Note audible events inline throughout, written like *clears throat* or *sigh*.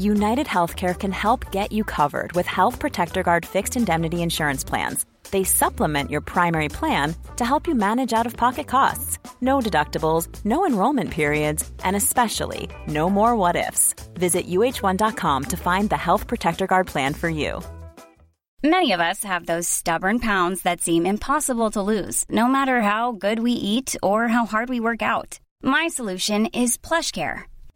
United Healthcare can help get you covered with Health Protector Guard fixed indemnity insurance plans. They supplement your primary plan to help you manage out of pocket costs. No deductibles, no enrollment periods, and especially no more what ifs. Visit uh1.com to find the Health Protector Guard plan for you. Many of us have those stubborn pounds that seem impossible to lose, no matter how good we eat or how hard we work out. My solution is PlushCare.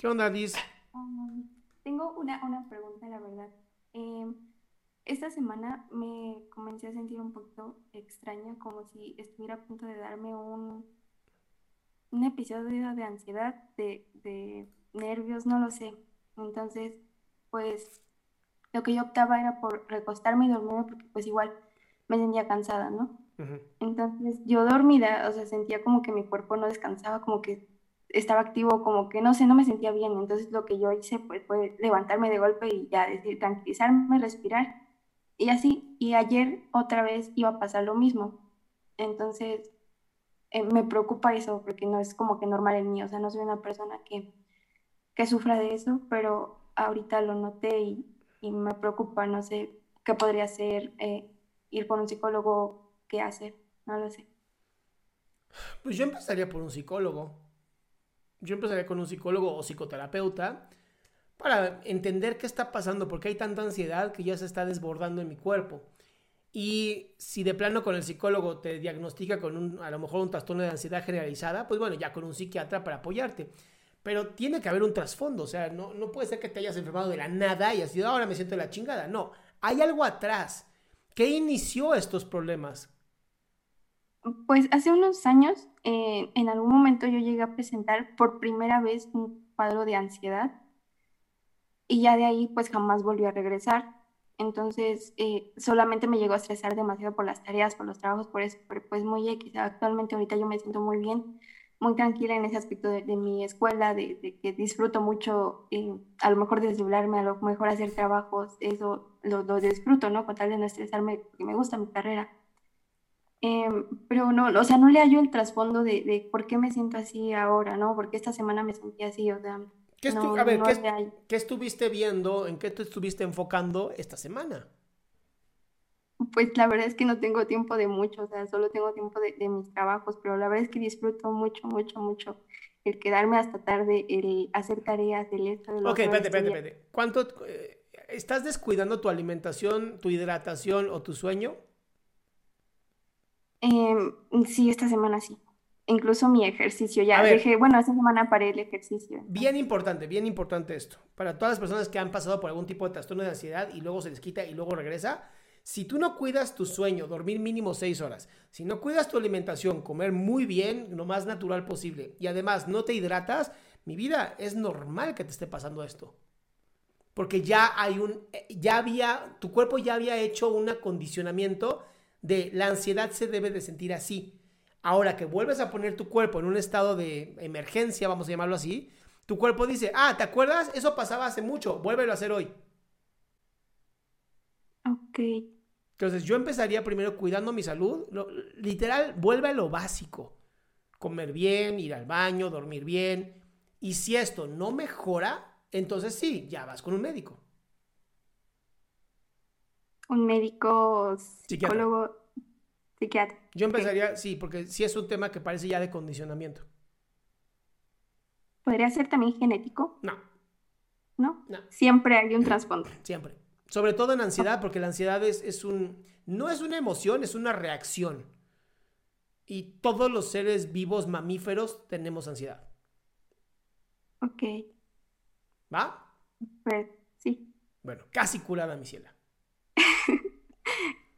¿Qué onda, Liz? Um, tengo una, una pregunta, la verdad. Em, esta semana me comencé a sentir un poquito extraña, como si estuviera a punto de darme un, un episodio de ansiedad, de, de nervios, no lo sé. Entonces, pues lo que yo optaba era por recostarme y dormirme porque pues igual me sentía cansada, ¿no? Entonces yo dormida, o sea, sentía como que mi cuerpo no descansaba, como que estaba activo, como que no sé, no me sentía bien. Entonces lo que yo hice pues, fue levantarme de golpe y ya decir, tranquilizarme, respirar y así. Y ayer otra vez iba a pasar lo mismo. Entonces eh, me preocupa eso porque no es como que normal en mí, o sea, no soy una persona que, que sufra de eso, pero ahorita lo noté y, me preocupa, no sé qué podría hacer, eh, ir con un psicólogo, qué hacer, no lo sé. Pues yo empezaría por un psicólogo. Yo empezaría con un psicólogo o psicoterapeuta para entender qué está pasando, porque hay tanta ansiedad que ya se está desbordando en mi cuerpo. Y si de plano con el psicólogo te diagnostica con a lo mejor un trastorno de ansiedad generalizada, pues bueno, ya con un psiquiatra para apoyarte. Pero tiene que haber un trasfondo, o sea, no, no puede ser que te hayas enfermado de la nada y sido ahora me siento de la chingada. No, hay algo atrás. ¿Qué inició estos problemas? Pues hace unos años, eh, en algún momento yo llegué a presentar por primera vez un cuadro de ansiedad y ya de ahí pues jamás volvió a regresar. Entonces eh, solamente me llegó a estresar demasiado por las tareas, por los trabajos, por eso, pero pues muy X. Actualmente ahorita yo me siento muy bien, muy tranquila en ese aspecto de, mi escuela, de, de que disfruto mucho, eh, a lo mejor desdoblarme, a lo mejor hacer trabajos, eso lo, lo disfruto, ¿no? Con tal de no estresarme, porque me gusta mi carrera. Em, pero no, o sea, no le hallo el trasfondo de, de por qué me siento así ahora, ¿no? Porque esta semana me sentí así, o sea, ¿Qué, no, a ver, no ¿qué, hallo. qué estuviste viendo? ¿En qué te estuviste enfocando esta semana? Pues la verdad es que no tengo tiempo de mucho, o sea, solo tengo tiempo de, de mis trabajos, pero la verdad es que disfruto mucho, mucho, mucho el quedarme hasta tarde, el hacer tareas, el esto, el Ok, espérate, espérate. ¿Cuánto eh, estás descuidando tu alimentación, tu hidratación o tu sueño? Em, sí, esta semana sí. Incluso mi ejercicio, ya ver. dejé, bueno, esta semana paré el ejercicio. Bien importante, bien importante esto. Para todas las personas que han pasado por algún tipo de trastorno de ansiedad y luego se les quita y luego regresa, si tú no cuidas tu sueño, dormir mínimo 6 horas, si no cuidas tu alimentación, comer muy bien, lo más natural posible, y además no te hidratas, mi vida, es normal que te esté pasando esto. Porque ya hay un, eh, ya había, tu cuerpo ya había hecho un acondicionamiento de la ansiedad se debe de sentir así. Ahora que vuelves a poner tu cuerpo en un estado de emergencia, vamos a llamarlo así, tu cuerpo dice, ah, ¿te acuerdas? Eso pasaba hace mucho, vuélvelo a hacer hoy. Ok, Entonces yo empezaría primero cuidando mi salud, lo- literal, vuelve a lo básico. Comer bien, ir al baño, dormir bien. Y si esto no mejora, entonces sí, ya vas con un médico. Un médico, psicólogo, psiquiatra. Yo empezaría, sí, porque sí es un tema que parece ya de condicionamiento. ¿Podría ser también genético? No, ¿No? No. Siempre hay un *clears throat* trasfondo. siempre. Sobre todo en ansiedad, porque la ansiedad es, es un, no es una emoción, es una reacción. Y todos los seres vivos mamíferos tenemos ansiedad. Ok, ¿Va? pues sí. Bueno, casi curada, mi ciela.